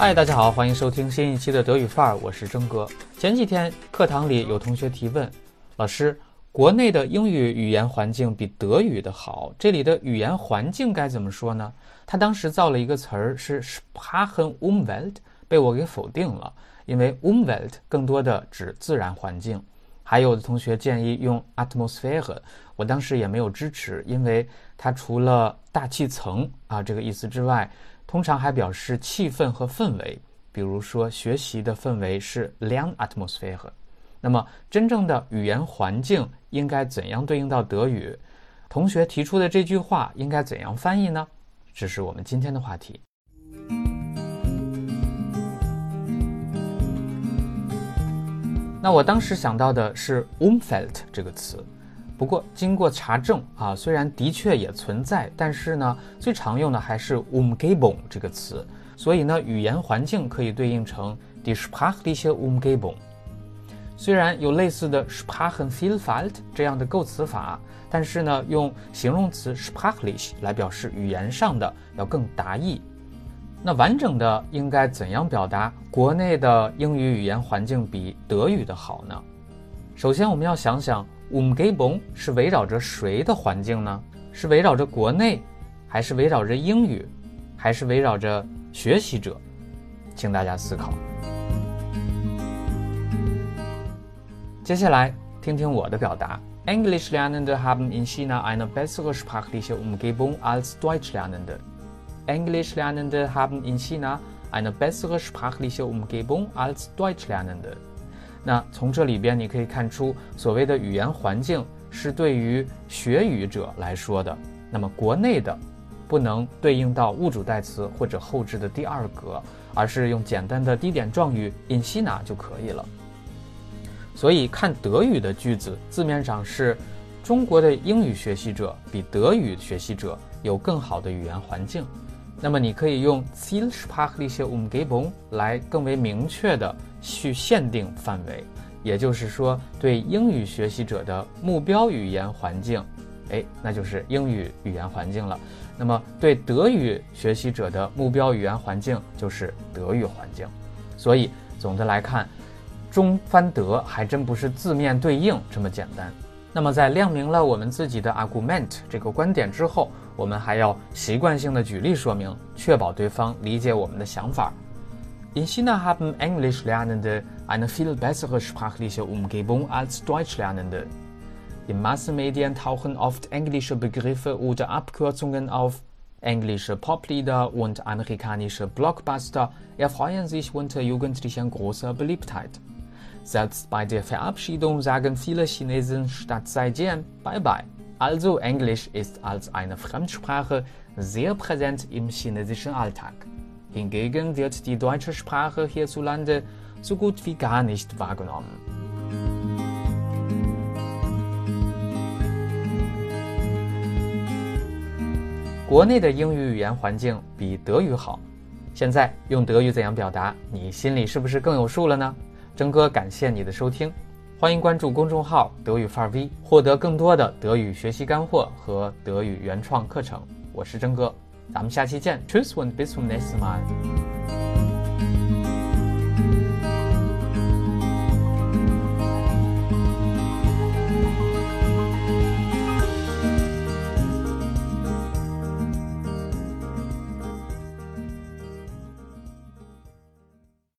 嗨，大家好，欢迎收听新一期的德语范儿，我是征哥。前几天课堂里有同学提问，老师，国内的英语语言环境比德语的好，这里的语言环境该怎么说呢？他当时造了一个词儿是 Sprachenumwelt，被我给否定了，因为 Umwelt 更多的指自然环境。还有的同学建议用 Atmosphere，我当时也没有支持，因为它除了大气层啊这个意思之外。通常还表示气氛和氛围，比如说学习的氛围是 Lernatmosphäre。那么真正的语言环境应该怎样对应到德语？同学提出的这句话应该怎样翻译呢？这是我们今天的话题。那我当时想到的是 Umfeld 这个词。不过，经过查证啊，虽然的确也存在，但是呢，最常用的还是 umgebung 这个词。所以呢，语言环境可以对应成 die sprachliche umgebung。虽然有类似的 Sprachenvielfalt 这样的构词法，但是呢，用形容词 sprachlich 来表示语言上的要更达意。那完整的应该怎样表达国内的英语语言环境比德语的好呢？首先，我们要想想。Umgebung 是围绕着谁的环境呢？是围绕着国内，还是围绕着英语，还是围绕着学习者？请大家思考。接下来听听我的表达：Englishlernende haben in China eine bessere sprachliche Umgebung als Deutschlernende. Englishlernende haben in China eine bessere sprachliche Umgebung als Deutschlernende. 那从这里边你可以看出，所谓的语言环境是对于学语者来说的。那么国内的不能对应到物主代词或者后置的第二格，而是用简单的低点状语 in China 就可以了。所以看德语的句子，字面上是中国的英语学习者比德语学习者有更好的语言环境。那么你可以用 z i e l s p a c h l i c h e Umgebung 来更为明确的。去限定范围，也就是说，对英语学习者的目标语言环境，哎，那就是英语语言环境了。那么，对德语学习者的目标语言环境就是德语环境。所以，总的来看，中翻德还真不是字面对应这么简单。那么，在亮明了我们自己的 argument 这个观点之后，我们还要习惯性的举例说明，确保对方理解我们的想法。In China haben Englischlernende eine viel bessere sprachliche Umgebung als Deutschlernende. In Massenmedien tauchen oft englische Begriffe oder Abkürzungen auf. Englische Poplieder und amerikanische Blockbuster erfreuen sich unter Jugendlichen großer Beliebtheit. Selbst bei der Verabschiedung sagen viele Chinesen statt Zaijian Bye Bye. Also Englisch ist als eine Fremdsprache sehr präsent im chinesischen Alltag. Hingegen wird die deutsche Sprache hierzulande so gut viganislugno 国内的英语语言环境比德语好，现在用德语怎样表达，你心里是不是更有数了呢？征哥感谢你的收听，欢迎关注公众号“德语范儿 V”，获得更多的德语学习干货和德语原创课程。我是征哥。咱们下期见，Tschüss und bis zum nächsten Mal。